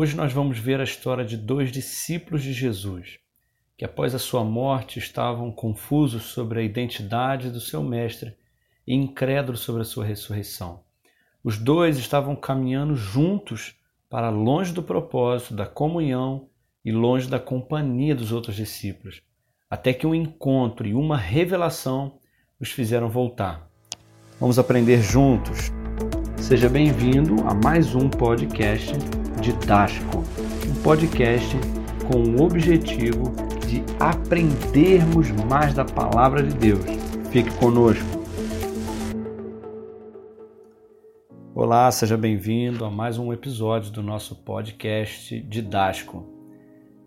Hoje nós vamos ver a história de dois discípulos de Jesus, que após a sua morte estavam confusos sobre a identidade do seu mestre e incrédulos sobre a sua ressurreição. Os dois estavam caminhando juntos para longe do propósito, da comunhão e longe da companhia dos outros discípulos, até que um encontro e uma revelação os fizeram voltar. Vamos aprender juntos. Seja bem-vindo a mais um podcast Didático, um podcast com o objetivo de aprendermos mais da palavra de Deus. Fique conosco. Olá, seja bem-vindo a mais um episódio do nosso podcast Didático.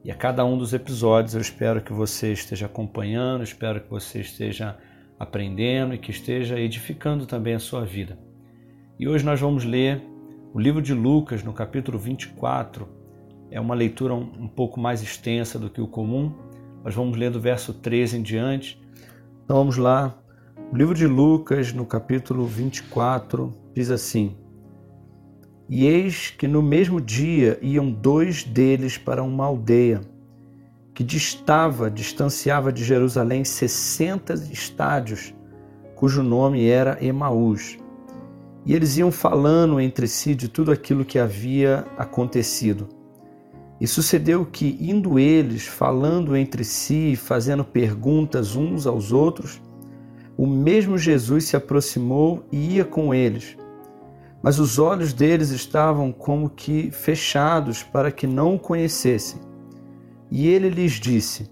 E a cada um dos episódios eu espero que você esteja acompanhando, espero que você esteja aprendendo e que esteja edificando também a sua vida. E hoje nós vamos ler o livro de Lucas, no capítulo 24. É uma leitura um, pouco mais extensa do que o comum. Nós vamos ler do verso 13 em diante. Então vamos lá. O livro de Lucas, no capítulo 24, diz assim: e eis que no mesmo dia iam dois deles para uma aldeia que distava, distanciava de Jerusalém sessenta estádios, cujo nome era Emaús. E eles iam falando entre si de tudo aquilo que havia acontecido. E sucedeu que, indo eles, falando entre si, fazendo perguntas uns aos outros, o mesmo Jesus se aproximou e ia com eles mas os olhos deles estavam como que fechados para que não o conhecessem. E ele lhes disse: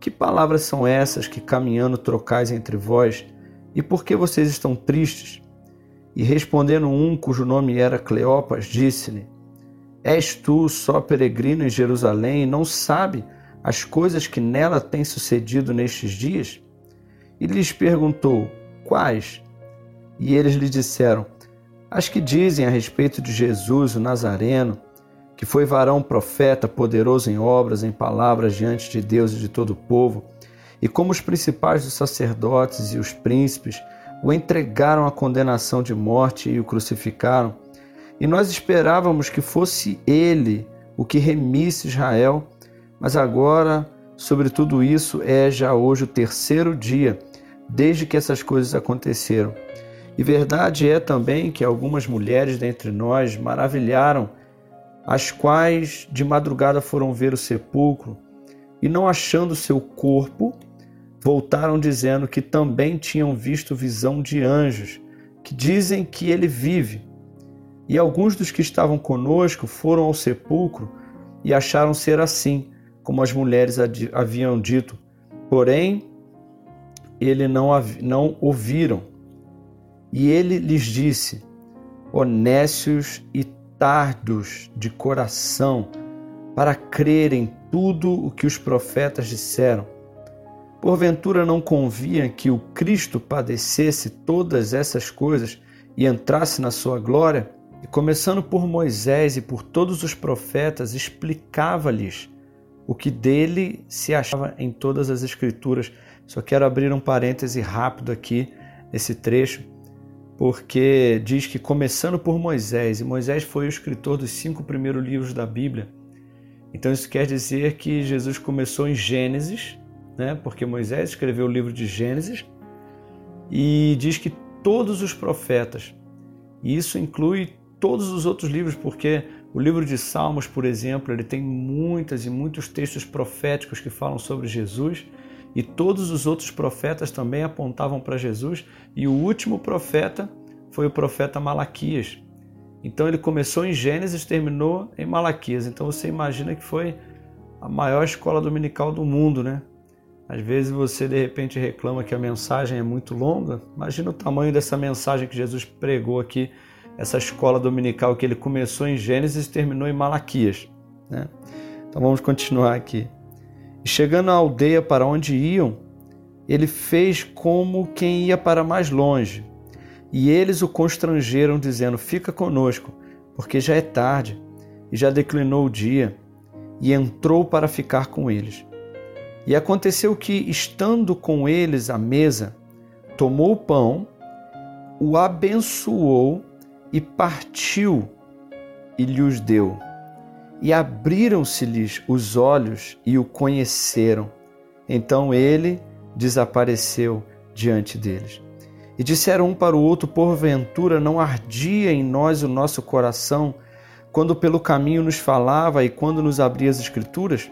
Que palavras são essas que caminhando trocais entre vós? E por que vocês estão tristes? E respondendo um, cujo nome era Cleopas, disse-lhe: És tu só peregrino em Jerusalém e não sabe as coisas que nela têm sucedido nestes dias? E lhes perguntou: Quais? E eles lhe disseram: as que dizem a respeito de Jesus, o Nazareno, que foi varão profeta, poderoso em obras, em palavras diante de Deus e de todo o povo, e como os principais dos sacerdotes e os príncipes o entregaram à condenação de morte e o crucificaram, e nós esperávamos que fosse ele o que remisse Israel, mas agora, sobre tudo isso, é já hoje o terceiro dia desde que essas coisas aconteceram. E verdade é também que algumas mulheres dentre nós maravilharam, as quais de madrugada foram ver o sepulcro e, não achando seu corpo, voltaram dizendo que também tinham visto visão de anjos, que dizem que ele vive. E alguns dos que estavam conosco foram ao sepulcro e acharam ser assim, como as mulheres haviam dito. Porém, ele não, não ouviram. E ele lhes disse: Honestos e tardos de coração, para crerem tudo o que os profetas disseram. Porventura não convinha que o Cristo padecesse todas essas coisas e entrasse na sua glória? E começando por Moisés e por todos os profetas, explicava-lhes o que dele se achava em todas as Escrituras. Só quero abrir um parêntese rápido aqui nesse trecho porque diz que começando por Moisés, e Moisés foi o escritor dos cinco primeiros livros da Bíblia. Então isso quer dizer que Jesus começou em Gênesis, né? porque Moisés escreveu o livro de Gênesis, e diz que todos os profetas, e isso inclui todos os outros livros, porque o livro de Salmos, por exemplo, ele tem muitas e muitos textos proféticos que falam sobre Jesus, e todos os outros profetas também apontavam para Jesus, e o último profeta foi o profeta Malaquias. Então ele começou em Gênesis, terminou em Malaquias. Então você imagina que foi a maior escola dominical do mundo, né? Às vezes você de repente reclama que a mensagem é muito longa. Imagina o tamanho dessa mensagem que Jesus pregou aqui, essa escola dominical que ele começou em Gênesis e terminou em Malaquias. Né? Então vamos continuar aqui. Chegando à aldeia para onde iam, ele fez como quem ia para mais longe. E eles o constrangeram, dizendo: Fica conosco, porque já é tarde e já declinou o dia. E entrou para ficar com eles. E aconteceu que, estando com eles à mesa, tomou o pão, o abençoou e partiu e lhes deu. e abriram-se-lhes os olhos e o conheceram. Então ele desapareceu diante deles. E disseram um para o outro: Porventura não ardia em nós o nosso coração quando pelo caminho nos falava e quando nos abria as Escrituras?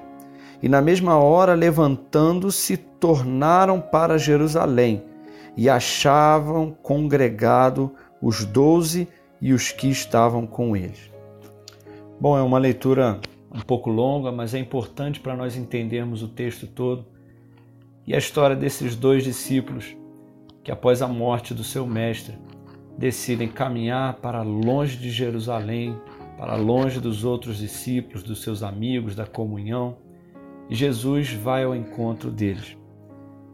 E na mesma hora, levantando-se, tornaram para Jerusalém e achavam congregado os doze e os que estavam com eles. Bom, é uma leitura um pouco longa, mas é importante para nós entendermos o texto todo e a história desses dois discípulos que, após a morte do seu mestre, decidem caminhar para longe de Jerusalém, para longe dos outros discípulos, dos seus amigos, da comunhão, Jesus vai ao encontro deles.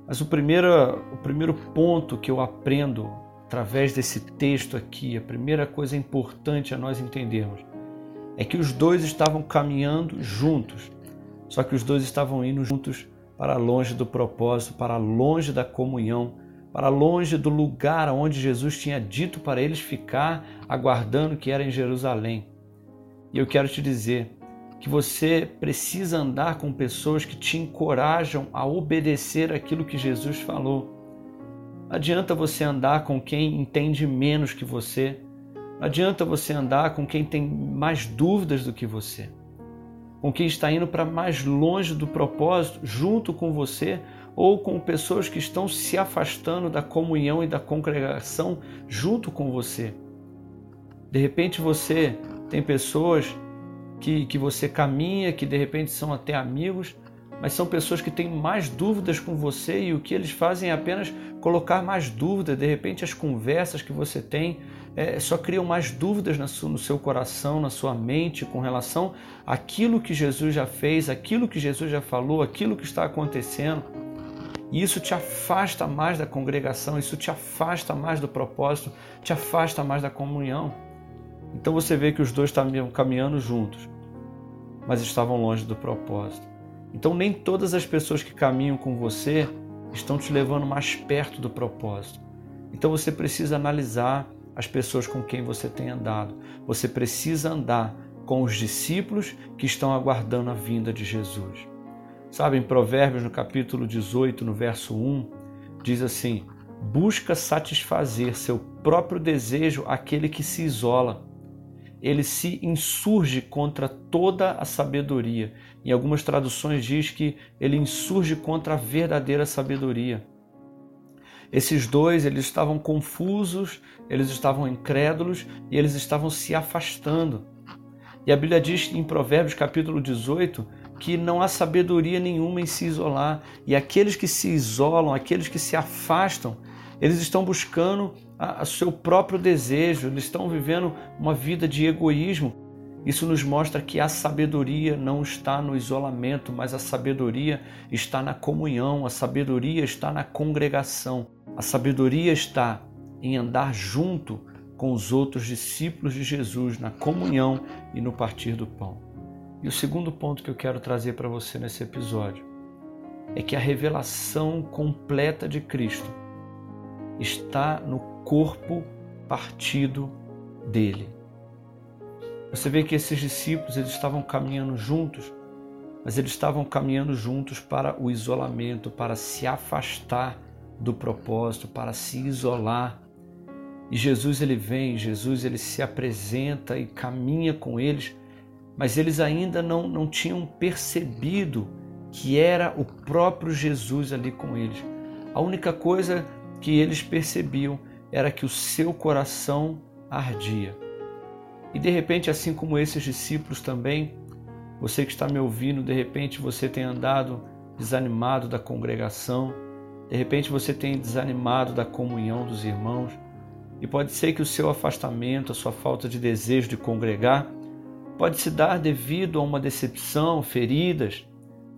Mas o primeiro, o primeiro ponto que eu aprendo através desse texto aqui, a primeira coisa importante a nós entendermos, é que os dois estavam caminhando juntos, só que os dois estavam indo juntos para longe do propósito, para longe da comunhão, para longe do lugar onde Jesus tinha dito para eles ficar, aguardando que era em Jerusalém. E eu quero te dizer que você precisa andar com pessoas que te encorajam a obedecer aquilo que Jesus falou. Não adianta você andar com quem entende menos que você. Não adianta você andar com quem tem mais dúvidas do que você. Com quem está indo para mais longe do propósito junto com você ou com pessoas que estão se afastando da comunhão e da congregação junto com você. De repente você tem pessoas que, que você caminha, que de repente são até amigos, mas são pessoas que têm mais dúvidas com você e o que eles fazem é apenas colocar mais dúvidas. De repente, as conversas que você tem é, só criam mais dúvidas no seu coração, na sua mente, com relação àquilo que Jesus já fez, aquilo que Jesus já falou, aquilo que está acontecendo. E isso te afasta mais da congregação, isso te afasta mais do propósito, te afasta mais da comunhão. Então você vê que os dois estavam caminhando juntos, mas estavam longe do propósito. Então nem todas as pessoas que caminham com você estão te levando mais perto do propósito. Então você precisa analisar as pessoas com quem você tem andado. Você precisa andar com os discípulos que estão aguardando a vinda de Jesus. Sabe, em Provérbios, no capítulo 18, no verso 1, diz assim: Busca satisfazer seu próprio desejo aquele que se isola ele se insurge contra toda a sabedoria. Em algumas traduções diz que ele insurge contra a verdadeira sabedoria. Esses dois, eles estavam confusos, eles estavam incrédulos e eles estavam se afastando. E a Bíblia diz em Provérbios capítulo 18 que não há sabedoria nenhuma em se isolar. E aqueles que se isolam, aqueles que se afastam, eles estão buscando o seu próprio desejo, eles estão vivendo uma vida de egoísmo. Isso nos mostra que a sabedoria não está no isolamento, mas a sabedoria está na comunhão, a sabedoria está na congregação, a sabedoria está em andar junto com os outros discípulos de Jesus, na comunhão e no partir do pão. E o segundo ponto que eu quero trazer para você nesse episódio é que a revelação completa de Cristo está no corpo partido dele. Você vê que esses discípulos eles estavam caminhando juntos, mas eles estavam caminhando juntos para o isolamento, para se afastar do propósito, para se isolar. E Jesus ele vem, Jesus ele se apresenta e caminha com eles, mas eles ainda não, não tinham percebido que era o próprio Jesus ali com eles. A única coisa que eles percebiam era que o seu coração ardia. E de repente, assim como esses discípulos também, você que está me ouvindo, de repente você tem andado desanimado da congregação, de repente você tem desanimado da comunhão dos irmãos, e pode ser que o seu afastamento, a sua falta de desejo de congregar, pode se dar devido a uma decepção, feridas,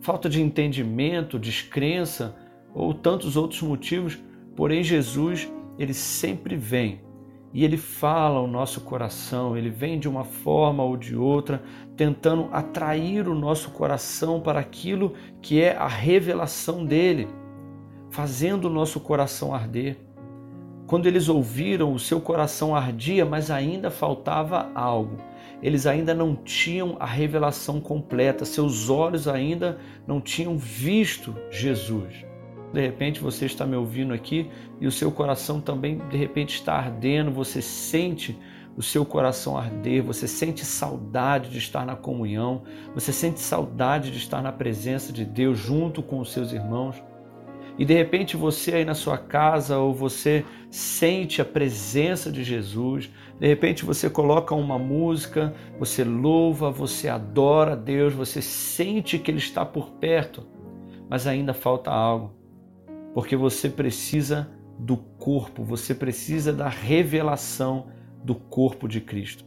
falta de entendimento, descrença ou tantos outros motivos Porém, Jesus, ele sempre vem e ele fala ao nosso coração, ele vem de uma forma ou de outra, tentando atrair o nosso coração para aquilo que é a revelação dele, fazendo o nosso coração arder. Quando eles ouviram, o seu coração ardia, mas ainda faltava algo. eles ainda não tinham a revelação completa, seus olhos ainda não tinham visto Jesus. De repente você está me ouvindo aqui e o seu coração também de repente está ardendo, você sente o seu coração arder, você sente saudade de estar na comunhão, você sente saudade de estar na presença de Deus junto com os seus irmãos. E de repente você aí na sua casa ou você sente a presença de Jesus, de repente você coloca uma música, você louva, você adora Deus, você sente que Ele está por perto, mas ainda falta algo, porque você precisa do corpo, você precisa da revelação do corpo de Cristo.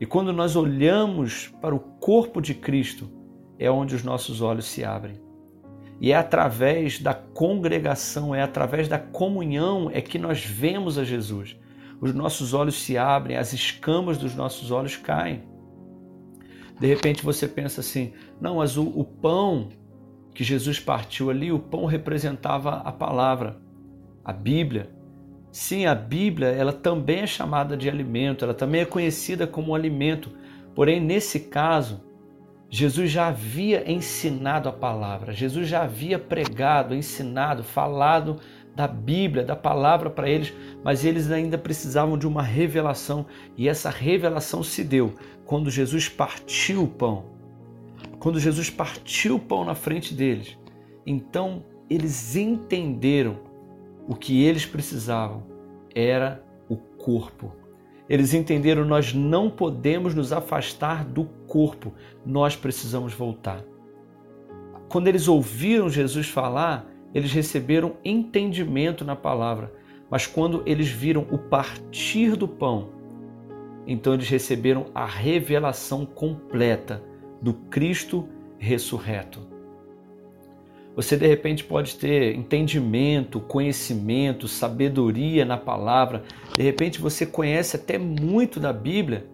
E quando nós olhamos para o corpo de Cristo, é onde os nossos olhos se abrem. E é através da congregação, é através da comunhão é que nós vemos a Jesus. Os nossos olhos se abrem, as escamas dos nossos olhos caem. De repente você pensa assim: não, mas o, o pão que Jesus partiu ali, o pão representava a palavra, a Bíblia. Sim, a Bíblia, ela também é chamada de alimento, ela também é conhecida como alimento. Porém, nesse caso, Jesus já havia ensinado a palavra, Jesus já havia pregado, ensinado, falado da Bíblia, da palavra para eles, mas eles ainda precisavam de uma revelação e essa revelação se deu quando Jesus partiu o pão. Quando Jesus partiu o pão na frente deles, então eles entenderam o que eles precisavam era o corpo. Eles entenderam: nós não podemos nos afastar do corpo, nós precisamos voltar. Quando eles ouviram Jesus falar, eles receberam entendimento na palavra, mas quando eles viram o partir do pão, então eles receberam a revelação completa do Cristo ressurreto. Você de repente pode ter entendimento, conhecimento, sabedoria na palavra. De repente você conhece até muito da Bíblia,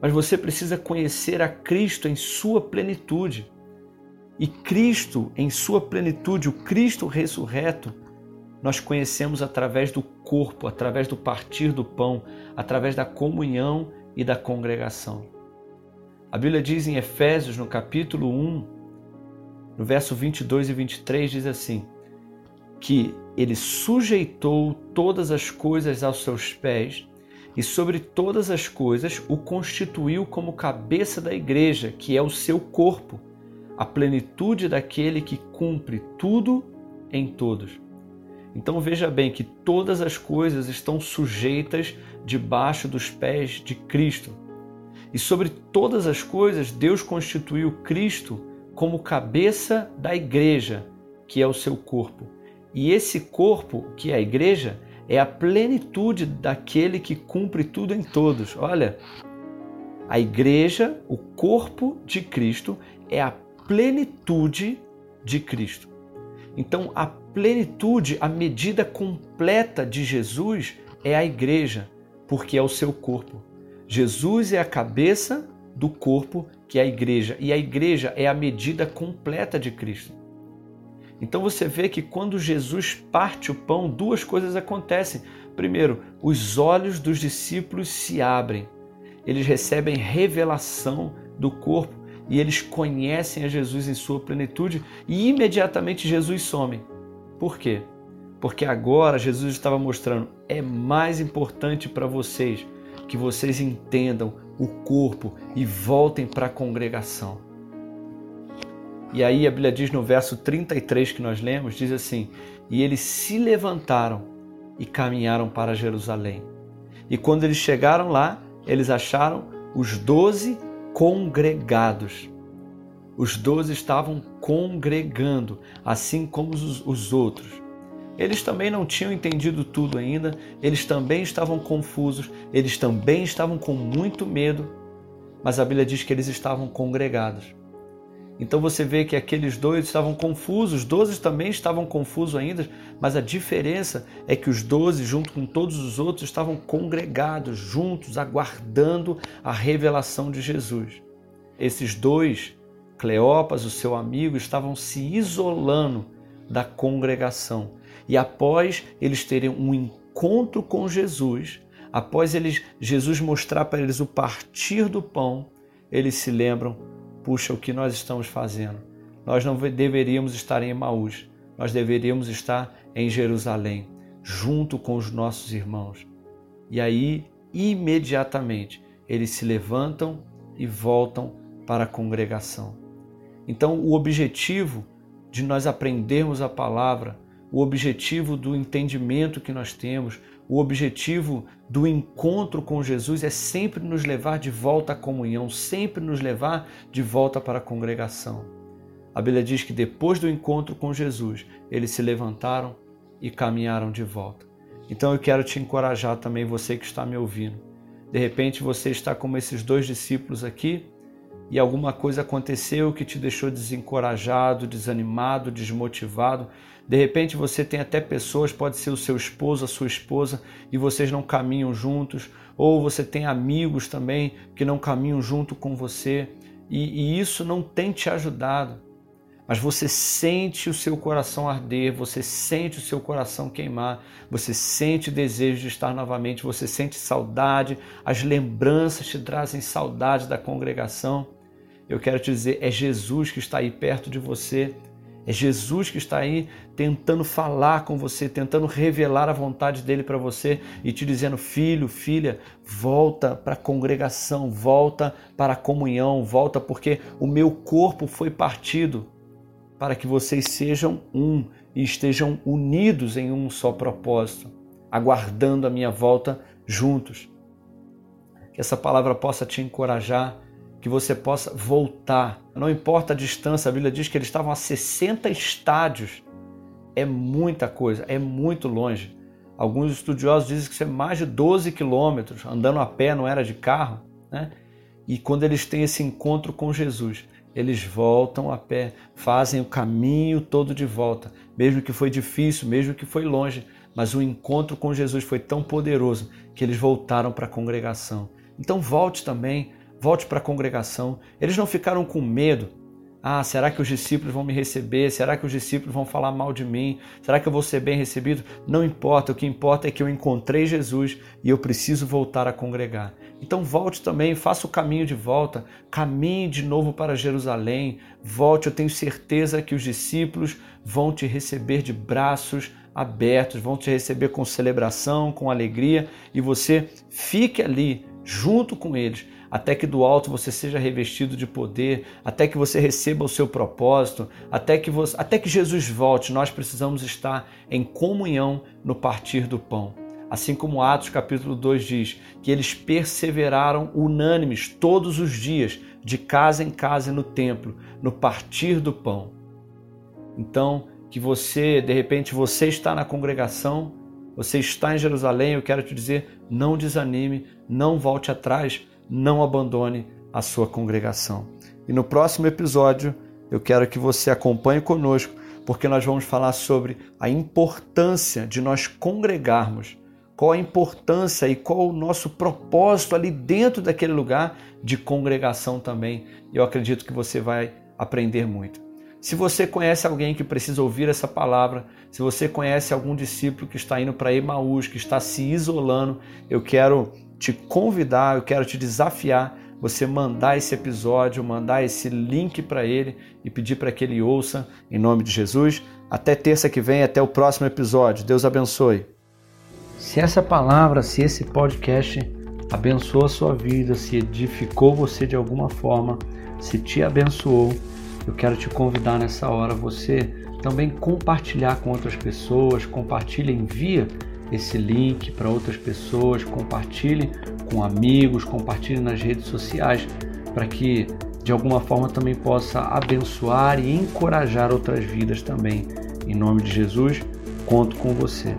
mas você precisa conhecer a Cristo em sua plenitude. E Cristo em sua plenitude, o Cristo ressurreto, nós conhecemos através do corpo, através do partir do pão, através da comunhão e da congregação. A Bíblia diz em Efésios, no capítulo 1, no verso 22 e 23 diz assim: que ele sujeitou todas as coisas aos seus pés e sobre todas as coisas o constituiu como cabeça da igreja, que é o seu corpo, a plenitude daquele que cumpre tudo em todos. Então veja bem que todas as coisas estão sujeitas debaixo dos pés de Cristo. E sobre todas as coisas, Deus constituiu Cristo como cabeça da igreja, que é o seu corpo. E esse corpo, que é a igreja, é a plenitude daquele que cumpre tudo em todos. Olha, a igreja, o corpo de Cristo, é a plenitude de Cristo. Então, a plenitude, a medida completa de Jesus é a igreja, porque é o seu corpo. Jesus é a cabeça do corpo que é a igreja, e a igreja é a medida completa de Cristo. Então você vê que quando Jesus parte o pão, duas coisas acontecem. Primeiro, os olhos dos discípulos se abrem, eles recebem revelação do corpo e eles conhecem a Jesus em sua plenitude e imediatamente Jesus some. Por quê? Porque agora Jesus estava mostrando: é mais importante para vocês que vocês entendam o corpo e voltem para a congregação. E aí a Bíblia diz no verso 33 que nós lemos, diz assim: "E eles se levantaram e caminharam para Jerusalém. E quando eles chegaram lá, eles acharam os doze congregados. Os doze estavam congregando, assim como os, os outros. Eles também não tinham entendido tudo ainda, eles também estavam confusos, eles também estavam com muito medo, mas a Bíblia diz que eles estavam congregados. Então você vê que aqueles dois estavam confusos, os doze também estavam confusos ainda, mas a diferença é que os doze, junto com todos os outros, estavam congregados, juntos, aguardando a revelação de Jesus. Esses dois, Cleopas, o seu amigo, estavam se isolando da congregação e após eles terem um encontro com Jesus, após eles Jesus mostrar para eles o partir do pão, eles se lembram: puxa, o que nós estamos fazendo? Nós não deveríamos estar em Emaús, nós deveríamos estar em Jerusalém, junto com os nossos irmãos. E aí, imediatamente, eles se levantam e voltam para a congregação. Então, o objetivo de nós aprendermos a palavra, o objetivo do entendimento que nós temos, o objetivo do encontro com Jesus é sempre nos levar de volta à comunhão, sempre nos levar de volta para a congregação. A Bíblia diz que depois do encontro com Jesus, eles se levantaram e caminharam de volta. Então eu quero te encorajar também, você que está me ouvindo. De repente você está como esses dois discípulos aqui e alguma coisa aconteceu que te deixou desencorajado, desanimado, desmotivado. De repente você tem até pessoas, pode ser o seu esposo, a sua esposa, e vocês não caminham juntos, ou você tem amigos também que não caminham junto com você, e, e isso não tem te ajudado. Mas você sente o seu coração arder, você sente o seu coração queimar, você sente o desejo de estar novamente, você sente saudade, as lembranças te trazem saudade da congregação. Eu quero te dizer, é Jesus que está aí perto de você. É Jesus que está aí tentando falar com você, tentando revelar a vontade dele para você e te dizendo: filho, filha, volta para a congregação, volta para a comunhão, volta porque o meu corpo foi partido para que vocês sejam um e estejam unidos em um só propósito, aguardando a minha volta juntos. Que essa palavra possa te encorajar que você possa voltar. Não importa a distância, a Bíblia diz que eles estavam a 60 estádios. É muita coisa, é muito longe. Alguns estudiosos dizem que isso é mais de 12 quilômetros, andando a pé, não era de carro. Né? E quando eles têm esse encontro com Jesus, eles voltam a pé, fazem o caminho todo de volta, mesmo que foi difícil, mesmo que foi longe, mas o encontro com Jesus foi tão poderoso que eles voltaram para a congregação. Então volte também, volte para a congregação. Eles não ficaram com medo. Ah, será que os discípulos vão me receber? Será que os discípulos vão falar mal de mim? Será que eu vou ser bem recebido? Não importa, o que importa é que eu encontrei Jesus e eu preciso voltar a congregar. Então volte também, faça o caminho de volta, caminhe de novo para Jerusalém, volte, eu tenho certeza que os discípulos vão te receber de braços abertos, vão te receber com celebração, com alegria e você fique ali junto com eles até que do alto você seja revestido de poder, até que você receba o seu propósito, até que, você, até que Jesus volte, nós precisamos estar em comunhão no partir do pão. Assim como Atos capítulo 2 diz, que eles perseveraram unânimes todos os dias, de casa em casa no templo, no partir do pão. Então, que você, de repente, você está na congregação, você está em Jerusalém, eu quero te dizer, não desanime, não volte atrás, não abandone a sua congregação. E no próximo episódio, eu quero que você acompanhe conosco, porque nós vamos falar sobre a importância de nós congregarmos, qual a importância e qual o nosso propósito ali dentro daquele lugar de congregação também. Eu acredito que você vai aprender muito. Se você conhece alguém que precisa ouvir essa palavra, se você conhece algum discípulo que está indo para Emaús, que está se isolando, eu quero te convidar, eu quero te desafiar você mandar esse episódio, mandar esse link para ele e pedir para que ele ouça em nome de Jesus. Até terça que vem, até o próximo episódio. Deus abençoe. Se essa palavra, se esse podcast abençoou a sua vida, se edificou você de alguma forma, se te abençoou, eu quero te convidar nessa hora você também compartilhar com outras pessoas, compartilha, envia esse link para outras pessoas, compartilhe com amigos, compartilhe nas redes sociais, para que de alguma forma também possa abençoar e encorajar outras vidas também. Em nome de Jesus, conto com você.